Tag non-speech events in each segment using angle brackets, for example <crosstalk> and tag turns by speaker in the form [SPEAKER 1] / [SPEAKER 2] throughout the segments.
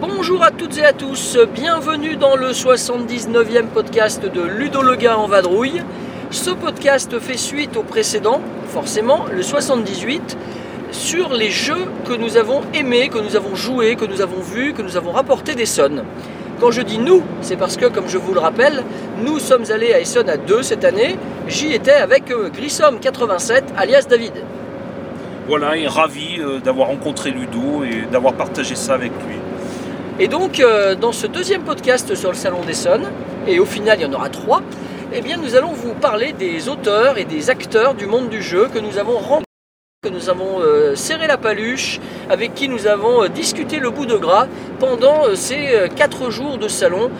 [SPEAKER 1] Bonjour à toutes et à tous, bienvenue dans le 79e podcast de Ludo le gars en vadrouille. Ce podcast fait suite au précédent, forcément, le 78, sur les jeux que nous avons aimés, que nous avons joués, que nous avons vus, que nous avons rapportés d'Essonne. Quand je dis nous, c'est parce que, comme je vous le rappelle, nous sommes allés à Essonne à deux cette année. J'y étais avec euh, Grissom87, alias David.
[SPEAKER 2] Voilà, et ravi euh, d'avoir rencontré Ludo et d'avoir partagé ça avec lui.
[SPEAKER 1] Et donc, euh, dans ce deuxième podcast sur le Salon d'Essonne, et au final il y en aura trois, eh bien nous allons vous parler des auteurs et des acteurs du monde du jeu que nous avons rencontrés, que nous avons euh, serré la paluche, avec qui nous avons euh, discuté le bout de gras pendant euh, ces quatre jours de salon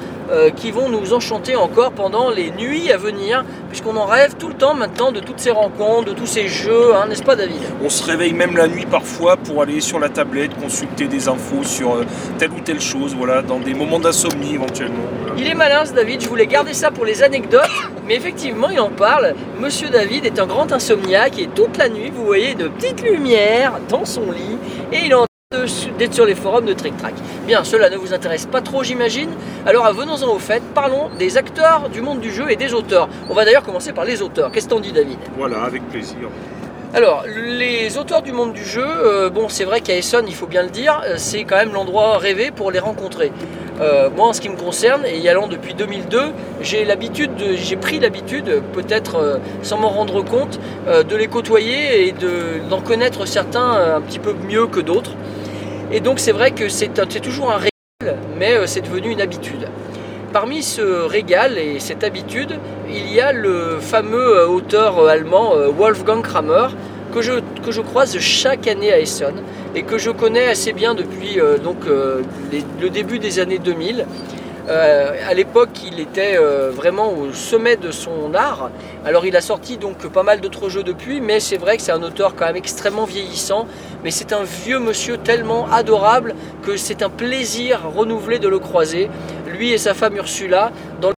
[SPEAKER 1] qui vont nous enchanter encore pendant les nuits à venir, puisqu'on en rêve tout le temps maintenant de toutes ces rencontres, de tous ces jeux, hein, n'est-ce pas David?
[SPEAKER 2] On se réveille même la nuit parfois pour aller sur la tablette, consulter des infos sur telle ou telle chose, voilà, dans des moments d'insomnie éventuellement. voilà.
[SPEAKER 1] Il est malin ce David, je voulais garder ça pour les anecdotes, mais effectivement il en parle. Monsieur David est un grand insomniaque et toute la nuit vous voyez de petites lumières dans son lit et il est en train d'être sur les forums de Trick Track. Bien, cela ne vous intéresse pas trop j'imagine? Alors venons-en au fait, parlons des acteurs du monde du jeu et des auteurs. On va d'ailleurs commencer par les auteurs. Qu'est-ce que t'en dis David?
[SPEAKER 2] Voilà, avec plaisir.
[SPEAKER 1] Alors, les auteurs du monde du jeu, euh, bon, c'est vrai qu'à Essonne, il faut bien le dire, euh, c'est quand même l'endroit rêvé pour les rencontrer. Euh, moi, en ce qui me concerne, et y allant depuis 2002, j'ai pris l'habitude, peut-être sans m'en rendre compte, de les côtoyer et de- d'en connaître certains un petit peu mieux que d'autres. Et donc, c'est vrai que c'est toujours un régal, mais c'est devenu une habitude. Parmi ce régal et cette habitude, il y a le fameux euh, auteur euh, allemand euh, Wolfgang Kramer que je, que croise chaque année à Essonne et que je connais assez bien depuis donc, le début des années 2000. Euh, à l'époque, il était vraiment au sommet de son art. Alors, il a sorti donc pas mal d'autres jeux depuis, mais c'est vrai que c'est un auteur quand même extrêmement vieillissant. Mais c'est un vieux monsieur tellement adorable que c'est un plaisir renouvelé de le croiser. Lui et sa femme Ursula, dans le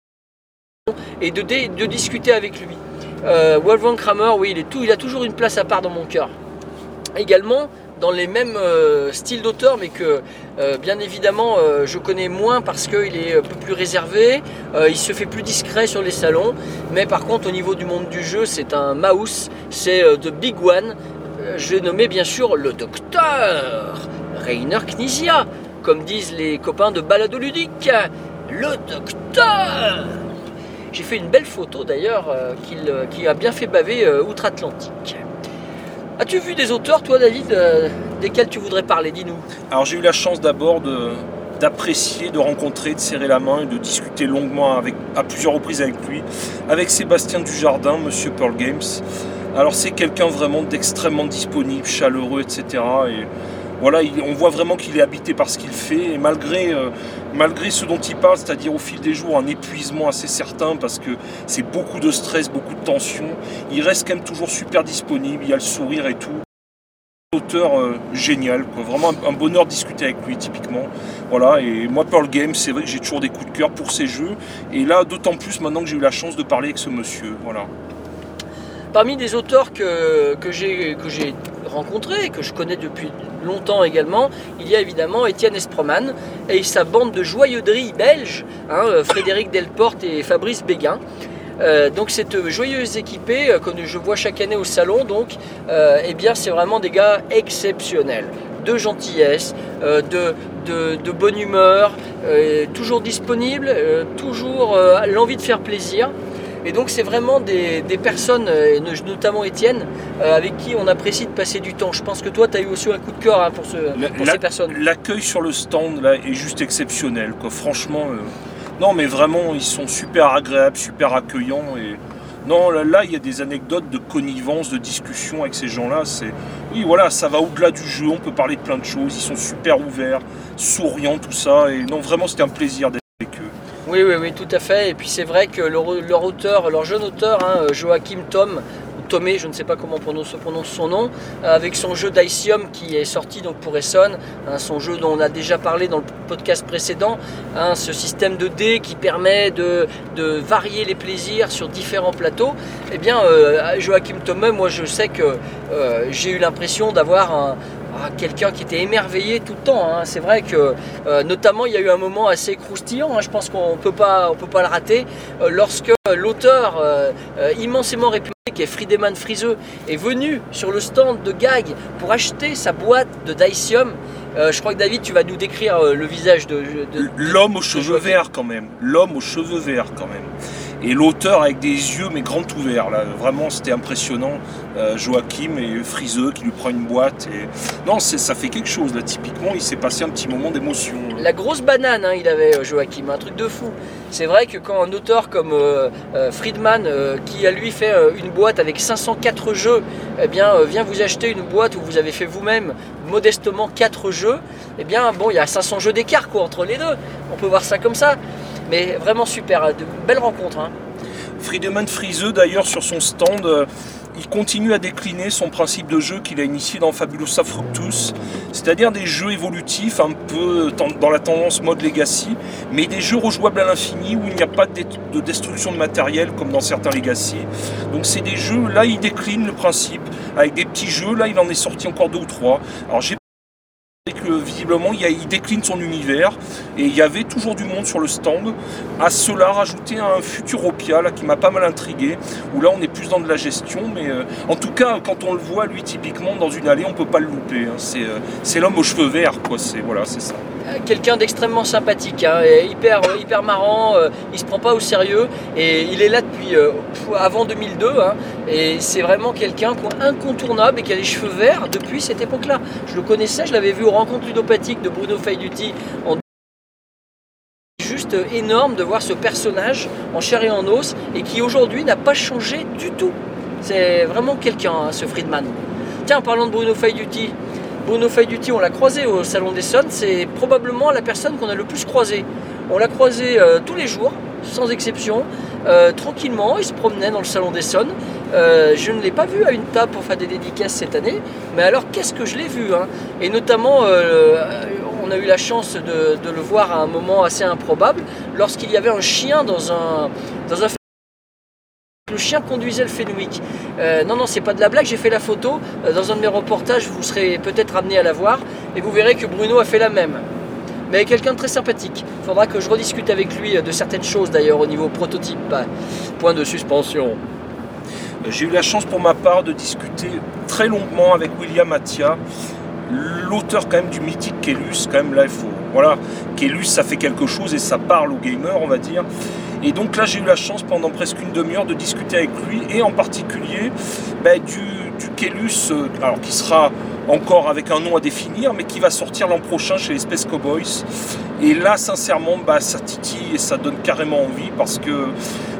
[SPEAKER 1] et de, discuter avec lui. Euh, Wolfgang Kramer, oui, il, est tout, il a toujours une place à part dans mon cœur. Également, dans les mêmes euh, styles d'auteur, mais que euh, bien évidemment je connais moins parce qu'il est un peu plus réservé, il se fait plus discret sur les salons, mais par contre au niveau du monde du jeu, c'est un mouse, c'est The Big One. Je nommé bien sûr le docteur Rainer Knizia, comme disent les copains de Balado Ludique. Le docteur J'ai fait une belle photo d'ailleurs euh, euh, qui a bien fait baver euh, outre-Atlantique. As-tu vu des auteurs, toi, David, desquels tu voudrais parler? Dis-nous.
[SPEAKER 2] Alors j'ai eu la chance d'abord d'apprécier, de rencontrer, de serrer la main et de discuter longuement avec, à plusieurs reprises avec lui, avec Sébastien Dujardin, Monsieur Pearl Games. Alors c'est quelqu'un vraiment d'extrêmement disponible, chaleureux, etc. Et voilà, il- on voit vraiment qu'il est habité par ce qu'il fait et malgré, euh, malgré ce dont il parle, c'est-à-dire au fil des jours un épuisement assez certain parce que c'est beaucoup de stress, beaucoup de tension, il reste quand même toujours super disponible, il a le sourire et tout auteur euh, génial, vraiment un, bonheur de discuter avec lui typiquement. Voilà, et moi Pearl Games, c'est vrai que j'ai toujours des coups de cœur pour ces jeux, et là d'autant plus maintenant que j'ai eu la chance de parler avec ce monsieur. Voilà.
[SPEAKER 1] Parmi des auteurs que, que j'ai rencontrés, que je connais depuis longtemps également, il y a évidemment Étienne Esproman et sa bande de joyeuderies belges, hein, euh, Frédéric Delporte et Fabrice Béguin. Euh, donc cette joyeuse équipée euh, que je vois chaque année au salon, donc, eh bien c'est vraiment des gars exceptionnels, de gentillesse, de, de, de bonne humeur, toujours disponibles, euh, toujours l'envie de faire plaisir. Et donc c'est vraiment des, des personnes, euh, notamment Étienne, euh, avec qui on apprécie de passer du temps. Je pense que toi tu as eu aussi un coup de cœur hein, pour, ce,
[SPEAKER 2] La-
[SPEAKER 1] pour
[SPEAKER 2] la-
[SPEAKER 1] ces personnes.
[SPEAKER 2] L'accueil sur le stand là est juste exceptionnel, quoi. Franchement, euh, non mais vraiment ils sont super agréables, super accueillants et non là, là, il y a des anecdotes de connivence, de discussion avec ces gens-là. C'est oui voilà, ça va au-delà du jeu, on peut parler de plein de choses. Ils sont super ouverts, souriants, tout ça et non vraiment c'était un plaisir d'être.
[SPEAKER 1] Oui, oui, oui, tout à fait. Et puis c'est vrai que leur, jeune auteur, hein, Joachim Tom, Tomé, je ne sais pas comment on se prononce son nom, avec son jeu d'Icium qui est sorti donc pour Essonne, hein, son jeu dont on a déjà parlé dans le podcast précédent, hein, ce système de dés qui permet de, varier les plaisirs sur différents plateaux. Eh bien, Joachim Tomé, moi je sais que j'ai eu l'impression d'avoir un, ah, quelqu'un qui était émerveillé tout le temps. Hein. C'est vrai que, euh, notamment, il y a eu un moment assez croustillant. Hein. Je pense qu'on peut pas, on peut pas le rater. Euh, lorsque l'auteur euh, immensément réputé, qui est Friedemann Friseux, est venu sur le stand de Gag pour acheter sa boîte de Dacium. je crois que David, tu vas nous décrire le visage de,
[SPEAKER 2] l'homme aux cheveux verts quand même. L'homme aux cheveux verts quand même et l'auteur avec des yeux mais grands ouverts. Là. Vraiment, c'était impressionnant. Euh, Joachim et Friseux qui lui prend une boîte. Et... Non, ça fait quelque chose. Là, typiquement, il s'est passé un petit moment d'émotion.
[SPEAKER 1] La grosse banane, hein, il avait euh, Joachim, un truc de fou. C'est vrai que quand un auteur comme euh, Friedman, qui a lui fait une boîte avec 504 jeux, eh bien, vient vous acheter une boîte où vous avez fait vous-même modestement 4 jeux, eh bien, bon, il y a 500 jeux d'écart entre les deux. On peut voir ça comme ça. Mais vraiment super, de belles rencontres. Hein.
[SPEAKER 2] Friedemann Friseux d'ailleurs sur son stand, euh, il continue à décliner son principe de jeu qu'il a initié dans Fabulosa Fructus, c'est-à-dire des jeux évolutifs un peu dans la tendance mode legacy, mais des jeux rejouables à l'infini où il n'y a pas de destruction de matériel comme dans certains legacy. Donc c'est des jeux, là il décline le principe avec des petits jeux, là il en est sorti encore deux ou trois. Alors j'ai que visiblement il, décline son univers et il y avait toujours du monde sur le stand. À cela rajouter un Futuropia là, qui m'a pas mal intrigué, où là on est plus dans de la gestion, mais euh, en tout cas quand on le voit lui typiquement dans une allée on peut pas le louper. Hein. Euh, c'est l'homme aux cheveux verts quoi, c'est voilà c'est ça
[SPEAKER 1] quelqu'un d'extrêmement sympathique, hein, hyper, euh, hyper marrant, euh, il se prend pas au sérieux et il est là depuis euh, avant 2002 hein, et c'est vraiment quelqu'un incontournable et qui a les cheveux verts depuis cette époque-là. Je le connaissais, je l'avais vu aux rencontres ludopathiques de Bruno Faiduti en juste énorme de voir ce personnage en chair et en os et qui aujourd'hui n'a pas changé du tout. C'est vraiment quelqu'un, hein, ce Friedman. Tiens, en parlant de Bruno Faiduti, Bruno Faiduti, on l'a croisé au Salon des Sons, c'est probablement la personne qu'on a le plus croisé. On l'a croisé euh, tous les jours, sans exception, euh, tranquillement, il se promenait dans le Salon des Sons. Euh, je ne l'ai pas vu à une table pour faire des dédicaces cette année, mais alors qu'est-ce que je l'ai vu hein? Et notamment, on a eu la chance de, de, le voir à un moment assez improbable, lorsqu'il y avait un chien dans un, dans un chien conduisait le Fenwick. Euh, non, non, c'est pas de la blague, j'ai fait la photo. Euh, dans un de mes reportages, vous serez peut-être amené à la voir et vous verrez que Bruno a fait la même. Mais quelqu'un de très sympathique. Il faudra que je rediscute avec lui de certaines choses d'ailleurs au niveau prototype. Point de suspension.
[SPEAKER 2] J'ai eu la chance pour ma part de discuter très longuement avec William Attia, l'auteur quand même du mythique Kellus. Quand même là. Voilà, Kellus, ça fait quelque chose et ça parle aux gamers, on va dire. Et donc là, j'ai eu la chance pendant presque une demi-heure de discuter avec lui, et en particulier ben, du, du euh, alors qui sera encore avec un nom à définir, mais qui va sortir l'an prochain chez les Space Cowboys. Et là, sincèrement, bah, ça titille et ça donne carrément envie parce que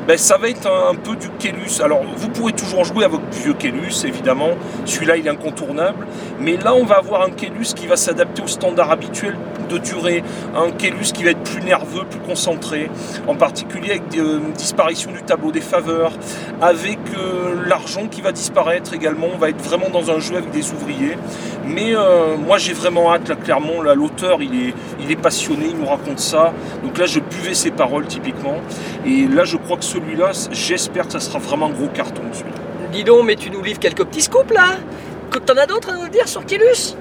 [SPEAKER 2] ben, ça va être un, peu du Kellus. Alors, vous pourrez toujours jouer à votre vieux Kellus, évidemment. Celui-là, il est incontournable. Mais là, on va avoir un Kellus qui va s'adapter au standard habituel de durée. Un Kellus qui va être plus nerveux, plus concentré. En particulier avec euh, une disparition du tableau des faveurs. Avec euh, l'argent qui va disparaître également. On va être vraiment dans un jeu avec des ouvriers. Mais euh, moi, j'ai vraiment hâte, là, clairement. l'auteur, il est, il est passionné, il nous raconte ça. Donc là, je buvais ses paroles, typiquement. Et là, je crois que celui-là, j'espère que ça sera vraiment un gros carton. Celui
[SPEAKER 1] Dis donc, mais tu nous livres quelques petits scoops là T'en as d'autres à nous dire sur Kellus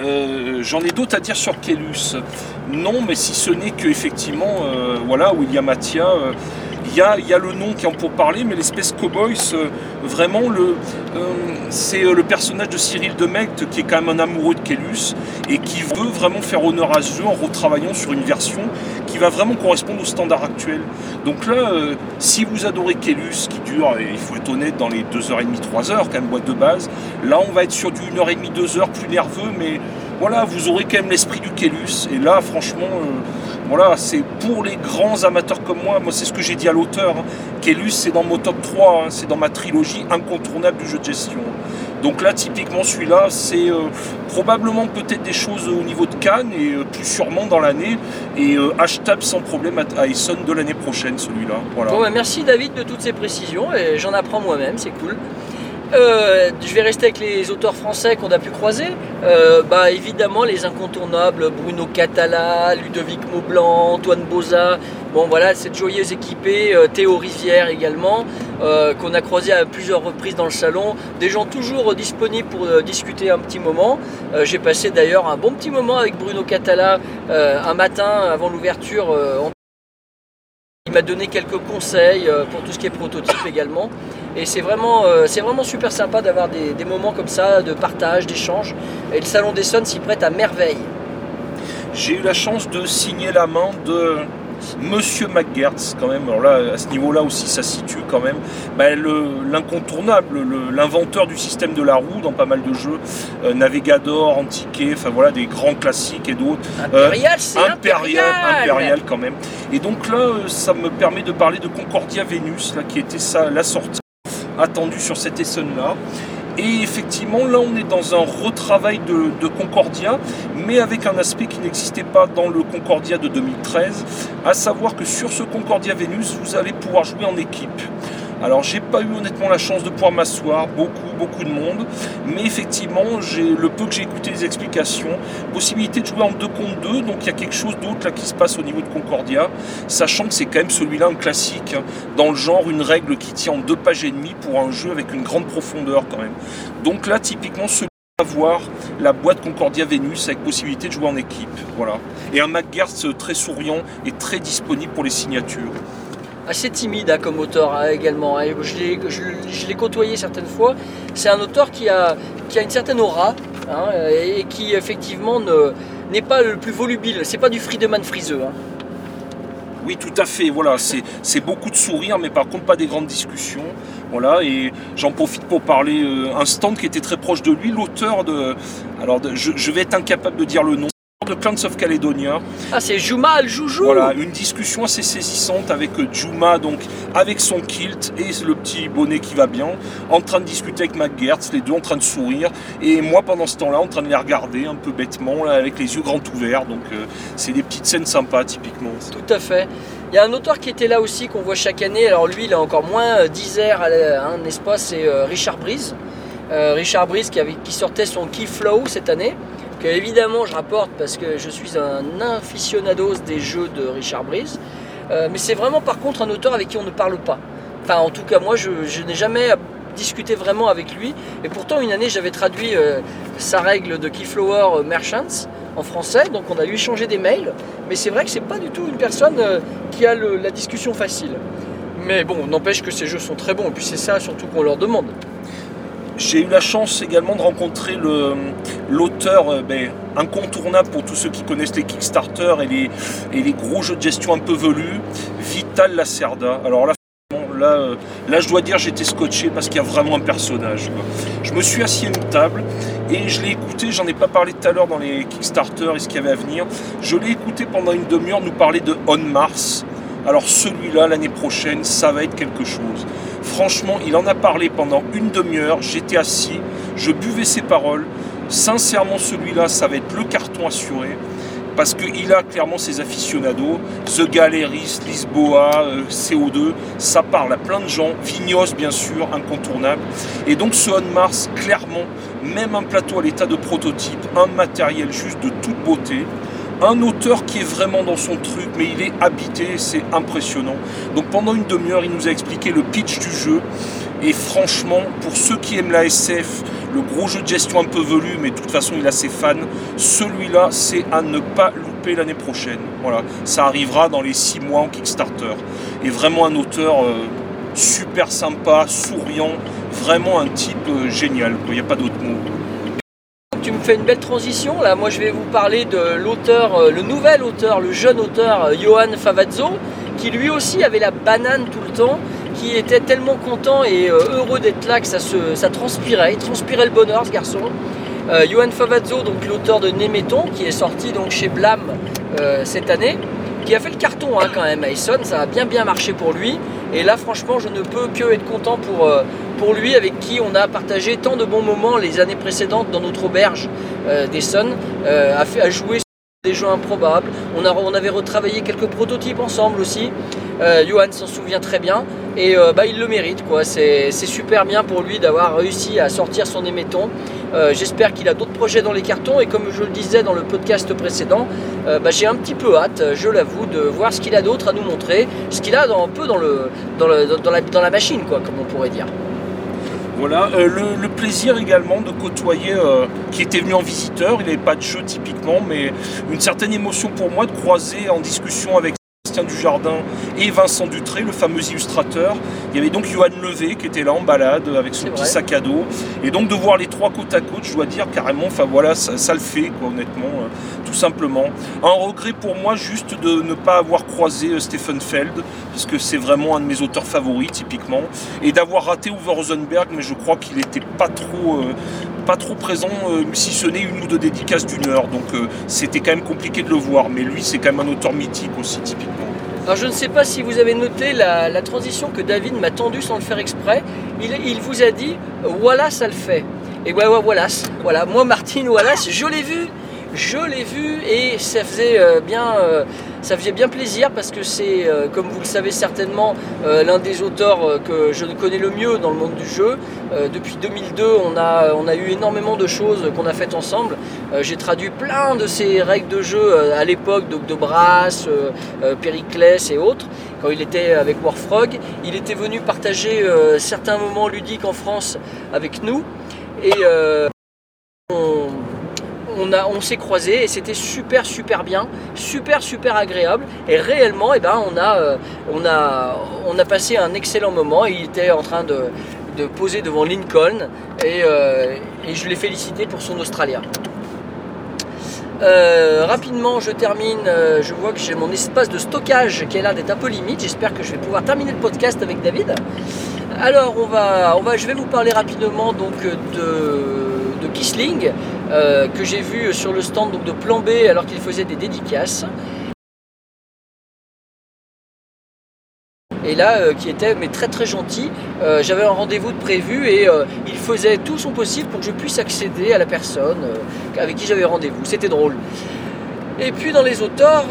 [SPEAKER 2] euh, J'en ai d'autres à dire sur Kellus. Non, mais si ce n'est que effectivement, euh, voilà, William Attia, euh, il y, a, le nom qui en pour parler, mais l'espèce Cowboys, vraiment, le, c'est le personnage de Cyril Demecq qui est quand même un amoureux de Kellus et qui veut vraiment faire honneur à ce jeu en retravaillant sur une version qui va vraiment correspondre au standard actuel. Donc là, euh, si vous adorez Kellus, qui dure, il faut être honnête, dans les 2h30, 3h, quand même, boîte de base, là on va être sur du 1h30, 2h, plus nerveux, mais voilà, vous aurez quand même l'esprit du Kélus. Et là, franchement, voilà, c'est pour les grands amateurs comme moi, moi c'est ce que j'ai dit à l'auteur. Hein. Kélus, c'est dans mon top 3, hein. c'est dans ma trilogie incontournable du jeu de gestion. Donc là, typiquement, celui-là, c'est probablement peut-être des choses au niveau de Cannes et plus sûrement dans l'année. Et achetable sans problème à Essen de l'année prochaine, celui-là.
[SPEAKER 1] Voilà. Bah, merci David de toutes ces précisions et j'en apprends moi-même, c'est cool. Euh, je vais rester avec les auteurs français qu'on a pu croiser. Euh, bah, évidemment, les incontournables Bruno Catala, Ludovic Maublanc, Antoine Boza. Bon, voilà, cette joyeuse équipée. Euh, Théo Rivière également, qu'on a croisé à plusieurs reprises dans le salon. Des gens toujours disponibles pour discuter un petit moment. J'ai passé d'ailleurs un bon petit moment avec Bruno Catala un matin avant l'ouverture. Il m'a donné quelques conseils pour tout ce qui est prototype également. Et c'est vraiment, euh, c'est vraiment super sympa d'avoir des, moments comme ça de partage, d'échange. Et le Salon des Sons s'y prête à merveille.
[SPEAKER 2] J'ai eu la chance de signer la main de Monsieur McGertz quand même. Alors là, à ce niveau-là aussi, ça situe quand même ben, l'incontournable, l'inventeur du système de la roue dans pas mal de jeux, euh, Navigador, Antiqué, enfin voilà, des grands classiques et d'autres.
[SPEAKER 1] Impérial, c'est impérial,
[SPEAKER 2] impérial, quand même. Et donc là, euh, ça me permet de parler de Concordia Venus, là, qui était ça, la sortie attendu sur cette Essonne-là. Et effectivement, là, on est dans un retravail de, Concordia, mais avec un aspect qui n'existait pas dans le Concordia de 2013, à savoir que sur ce Concordia Venus, vous allez pouvoir jouer en équipe. Alors j'ai pas eu honnêtement la chance de pouvoir m'asseoir, beaucoup, beaucoup de monde, mais effectivement, le peu que j'ai écouté les explications, possibilité de jouer en 2 contre 2, donc il y a quelque chose d'autre là qui se passe au niveau de Concordia, sachant que c'est quand même celui-là un classique, hein, dans le genre une règle qui tient en deux pages et demie pour un jeu avec une grande profondeur quand même. Donc là, typiquement, celui voir la boîte Concordia Venus avec possibilité de jouer en équipe. Voilà. Et un McGertz très souriant et très disponible pour les signatures
[SPEAKER 1] assez timide hein, comme auteur hein, également. Hein. Je l'ai côtoyé certaines fois. C'est un auteur qui a, qui a une certaine aura et qui effectivement n'est pas le plus volubile. C'est pas du Friedemann friseux.
[SPEAKER 2] Oui, tout à fait. Voilà, c'est beaucoup de sourires, mais par contre pas des grandes discussions. Voilà, et j'en profite pour parler euh, un stand qui était très proche de lui, l'auteur de. Alors, je, je, vais être incapable de dire le nom de Clans of Caledonia.
[SPEAKER 1] Ah, c'est Juma le joujou
[SPEAKER 2] Voilà, une discussion assez saisissante avec euh, Juma, donc avec son kilt et le petit bonnet qui va bien, en train de discuter avec McGertz, les deux en train de sourire, et moi pendant ce temps-là en train de les regarder un peu bêtement, avec les yeux grands ouverts, donc euh, c'est des petites scènes sympas typiquement.
[SPEAKER 1] Tout à fait. Il y a un auteur qui était là aussi qu'on voit chaque année, alors lui il a encore moins euh, d'Isère, hein, n'est-ce pas, c'est Richard Brise. Richard Brise qui, avait, qui sortait son Key Flow cette année évidemment je rapporte parce que je suis un aficionados des jeux de Richard Brice. Euh, mais c'est vraiment par contre un auteur avec qui on ne parle pas. Enfin en tout cas moi je, n'ai jamais discuté vraiment avec lui. Et pourtant une année j'avais traduit euh, sa règle de Keyflower euh, Merchants en français, donc on a eu échangé des mails. Mais c'est vrai que c'est pas du tout une personne qui a la discussion facile. Mais bon, n'empêche que ces jeux sont très bons, et puis c'est ça surtout qu'on leur demande.
[SPEAKER 2] J'ai eu la chance également de rencontrer l'auteur euh, ben, incontournable pour tous ceux qui connaissent les Kickstarter et les, et les gros jeux de gestion un peu velus, Vital Lacerda. Alors là, là, euh, là je dois dire j'étais scotché parce qu'il y a vraiment un personnage. Je me suis assis à une table et je l'ai écouté, j'en ai pas parlé tout à l'heure dans les Kickstarter et ce qu'il y avait à venir. Je l'ai écouté pendant une demi-heure nous parler de On Mars. Alors celui-là, l'année prochaine, ça va être quelque chose. Franchement, il en a parlé pendant une demi-heure. J'étais assis, je buvais ses paroles. Sincèrement, celui-là, ça va être le carton assuré. Parce qu'il a clairement ses aficionados. The Galeries, Lisboa, euh, CO2, ça parle à plein de gens. Vignos, bien sûr, incontournable. Et donc, ce On Mars, clairement, même un plateau à l'état de prototype, un matériel juste de toute beauté un auteur qui est vraiment dans son truc, mais il est habité, c'est impressionnant. Donc pendant une demi-heure, il nous a expliqué le pitch du jeu. Et franchement, pour ceux qui aiment la SF, le gros jeu de gestion un peu velu, mais de toute façon il a ses fans, celui-là c'est à ne pas louper l'année prochaine. Voilà, ça arrivera dans les six mois en Kickstarter. Et vraiment un auteur euh, super sympa, souriant, vraiment un type euh, génial, il n'y a pas d'autre mot
[SPEAKER 1] fais une belle transition. Là, moi, je vais vous parler de l'auteur, euh, le nouvel auteur, le jeune auteur euh, Johan Favazzo, qui lui aussi avait la banane tout le temps, qui était tellement content et euh, heureux d'être là que ça, se, transpirait. Il transpirait le bonheur, ce garçon. Johan Favazzo, donc l'auteur de Néméton, qui est sorti donc chez Blam cette année, qui a fait le carton hein, quand même à Essonne, ça a bien bien marché pour lui. Et là franchement je ne peux que être content pour, pour lui avec qui on a partagé tant de bons moments les années précédentes dans notre auberge d'Essonne, a, fait, a joué des jeux improbables. On avait retravaillé quelques prototypes ensemble aussi. Euh, Johan s'en souvient très bien et euh, bah, il le mérite. quoi. C'est super bien pour lui d'avoir réussi à sortir son émetton. Euh, j'espère qu'il a d'autres projets dans les cartons et comme je le disais dans le podcast précédent, bah, j'ai un petit peu hâte, je l'avoue, de voir ce qu'il a d'autre à nous montrer, ce qu'il a un peu dans, la machine, quoi, comme on pourrait dire.
[SPEAKER 2] Voilà, le, plaisir également de côtoyer qui était venu en visiteur, il n'avait pas de jeu typiquement, mais une certaine émotion pour moi de croiser en discussion avec du Jardin et Vincent Dutré, le fameux illustrateur. Il y avait donc Johan Levé qui était là en balade avec son petit sac à dos. Et donc de voir les trois côte à côte, je dois dire carrément, enfin voilà, ça, le fait, quoi, honnêtement, euh, tout simplement. Un regret pour moi juste de ne pas avoir croisé euh, Stephen Feld, parce que c'est vraiment un de mes auteurs favoris typiquement, et d'avoir raté Uwe Rosenberg, mais je crois qu'il n'était pas trop, euh, pas trop présent, si ce n'est une ou deux dédicaces d'une heure. Donc c'était quand même compliqué de le voir, mais lui c'est quand même un auteur mythique aussi typiquement.
[SPEAKER 1] Alors je ne sais pas si vous avez noté la, transition que David m'a tendue sans le faire exprès. Il, vous a dit voilà ça le fait. Et voilà, voilà, voilà. Moi Martine Wallace, je l'ai vu je l'ai vu et ça faisait, euh, bien, euh, ça faisait bien plaisir parce que c'est, euh, comme vous le savez certainement, l'un des auteurs que je connais le mieux dans le monde du jeu. depuis 2002, on a, on a eu énormément de choses qu'on a faites ensemble. J'ai traduit plein de ces règles de jeu à l'époque, donc de Brass, Périclès et autres, quand il était avec Warfrog. Il était venu partager certains moments ludiques en France avec nous. Et on, s'est croisés et c'était super super bien, super super agréable. Et réellement, eh ben, on, a, euh, passé un excellent moment. Il était en train de, poser devant Lincoln euh, et, je l'ai félicité pour son Australia. Euh, rapidement, je termine. je vois que j'ai mon espace de stockage qui est là d'être un peu limite. J'espère que je vais pouvoir terminer le podcast avec David. Alors, on va, on va, je vais vous parler rapidement donc de, de Kissling. Euh, que j'ai vu sur le stand donc, de Plan B alors qu'il faisait des dédicaces. et là euh, qui était mais très très gentil. Euh, j'avais un rendez-vous de prévu et il faisait tout son possible pour que je puisse accéder à la personne avec qui j'avais rendez-vous. C'était drôle. Et puis dans les auteurs,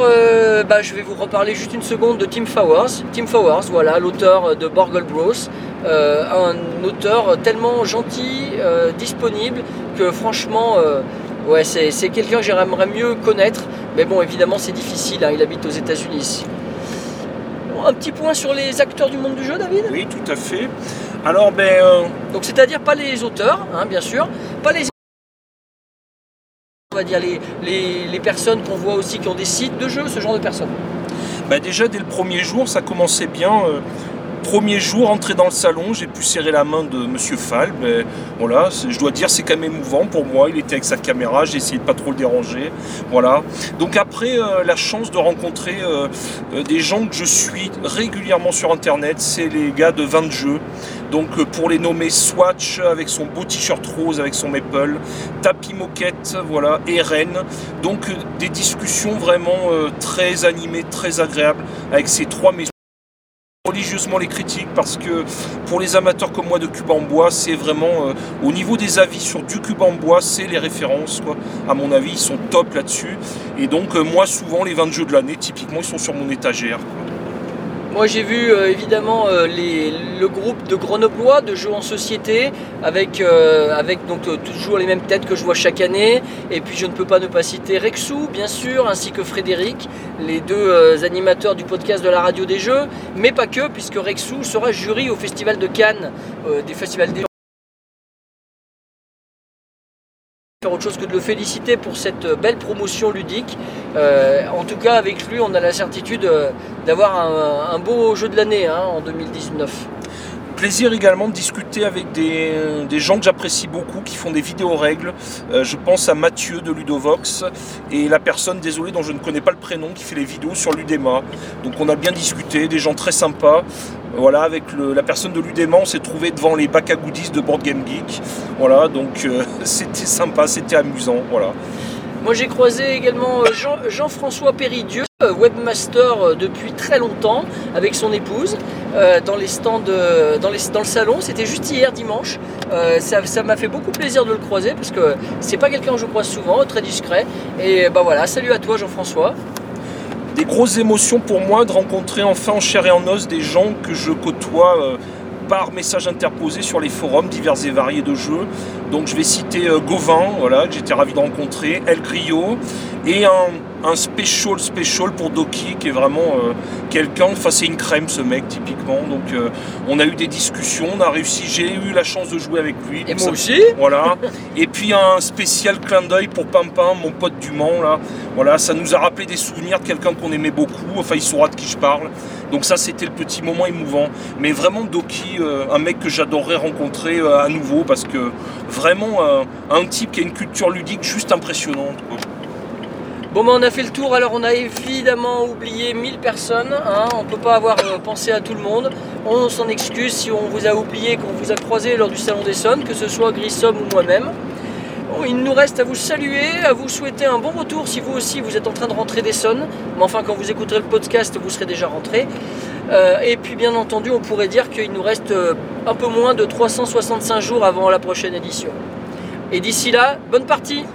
[SPEAKER 1] bah, je vais vous reparler juste une seconde de Tim Fowers. Tim Fowers, voilà, l'auteur de Borgle Bros. un auteur tellement gentil, disponible, que franchement, euh, ouais, c'est quelqu'un que j'aimerais mieux connaître. Mais bon, évidemment, c'est difficile. Hein, il habite aux États-Unis. un petit point sur les acteurs du monde du jeu, David?
[SPEAKER 2] Oui, tout à fait. Alors, ben. Euh,
[SPEAKER 1] Donc, c'est-à-dire pas les auteurs, hein, bien sûr, pas les on va dire les, les, personnes qu'on voit aussi qui ont des sites de jeux, ce genre de personnes.
[SPEAKER 2] Ben déjà dès le premier jour, ça commençait bien. Euh, Premier jour, entré dans le salon, j'ai pu serrer la main de Monsieur Fall. Mais voilà, je dois dire, c'est quand même émouvant pour moi. Il était avec sa caméra, j'ai essayé de pas trop le déranger. Voilà. Donc après, euh, la chance de rencontrer euh, des gens que je suis régulièrement sur Internet, c'est les gars de 20 jeux. Donc pour les nommer Swatch avec son beau t-shirt rose avec son maple, Tapis Moquette, voilà, et Rennes. Donc des discussions vraiment très animées, très agréables avec ces trois messieurs religieusement les critiques parce que pour les amateurs comme moi de cube en bois, c'est vraiment euh, au niveau des avis sur du cube en bois, c'est les références quoi. À mon avis, ils sont top là-dessus. Et donc euh, moi souvent les 20 jeux de l'année, typiquement, ils sont sur mon étagère.
[SPEAKER 1] Moi j'ai vu euh, évidemment euh, le groupe de Grenoblois de jeux en société avec, euh, avec donc toujours les mêmes têtes que je vois chaque année. Et puis je ne peux pas ne pas citer Rexou bien sûr, ainsi que Frédéric, les deux animateurs du podcast de la radio des jeux, mais pas que, puisque Rexou sera jury au Festival de Cannes, des festivals des autre chose que de le féliciter pour cette belle promotion ludique. Euh, en tout cas, avec lui, on a la certitude euh, d'avoir un, beau jeu de l'année hein, en 2019
[SPEAKER 2] plaisir également de discuter avec des, gens que j'apprécie beaucoup qui font des vidéos règles. Euh, je pense à Mathieu de Ludovox et la personne, désolé, dont je ne connais pas le prénom, qui fait les vidéos sur l'Udema. Donc on a bien discuté, des gens très sympas. Voilà, avec la personne de l'UDEMA, on s'est trouvé devant les bacs à goodies de Board Game Geek. Voilà, donc <laughs> c'était sympa, c'était amusant. Voilà.
[SPEAKER 1] Moi j'ai croisé également Jean, françois Péridieu, webmaster depuis très longtemps, avec son épouse, dans les stands, dans le salon. C'était juste hier dimanche. ça m'a fait beaucoup plaisir de le croiser parce que c'est pas quelqu'un que je croise souvent, très discret. Et bah voilà, salut à toi Jean-François
[SPEAKER 2] des grosses émotions pour moi de rencontrer enfin en chair et en os des gens que je côtoie euh, par message interposé sur les forums divers et variés de jeux. Donc je vais citer euh, Gauvin, voilà, que j'étais ravi de rencontrer, El Grillo, et un, un special special pour Doki qui est vraiment euh, quelqu'un, enfin c'est une crème ce mec typiquement. Donc euh, on a eu des discussions, on a réussi, j'ai eu la chance de jouer avec lui.
[SPEAKER 1] Et moi aussi.
[SPEAKER 2] Voilà. Et puis un spécial clin d'œil pour Pimpin, mon pote du Mans là. Voilà, ça nous a rappelé des souvenirs de quelqu'un qu'on aimait beaucoup. Enfin il saura de qui je parle. Donc ça c'était le petit moment émouvant. Mais vraiment Doki, euh, un mec que j'adorerais rencontrer à nouveau parce que vraiment un type qui a une culture ludique juste impressionnante.
[SPEAKER 1] Bon, on a fait le tour, alors on a évidemment oublié 1000 personnes. Hein. on ne peut pas avoir euh, pensé à tout le monde. On s'en excuse si on vous a oublié, qu'on vous a croisé lors du Salon des Sons, que ce soit Grissom ou moi-même. il nous reste à vous saluer, à vous souhaiter un bon retour si vous aussi vous êtes en train de rentrer des Sons. Mais enfin, quand vous écouterez le podcast, vous serez déjà rentré. Euh, et puis, bien entendu, on pourrait dire qu'il nous reste euh, un peu moins de 365 jours avant la prochaine édition. Et d'ici là, bonne partie!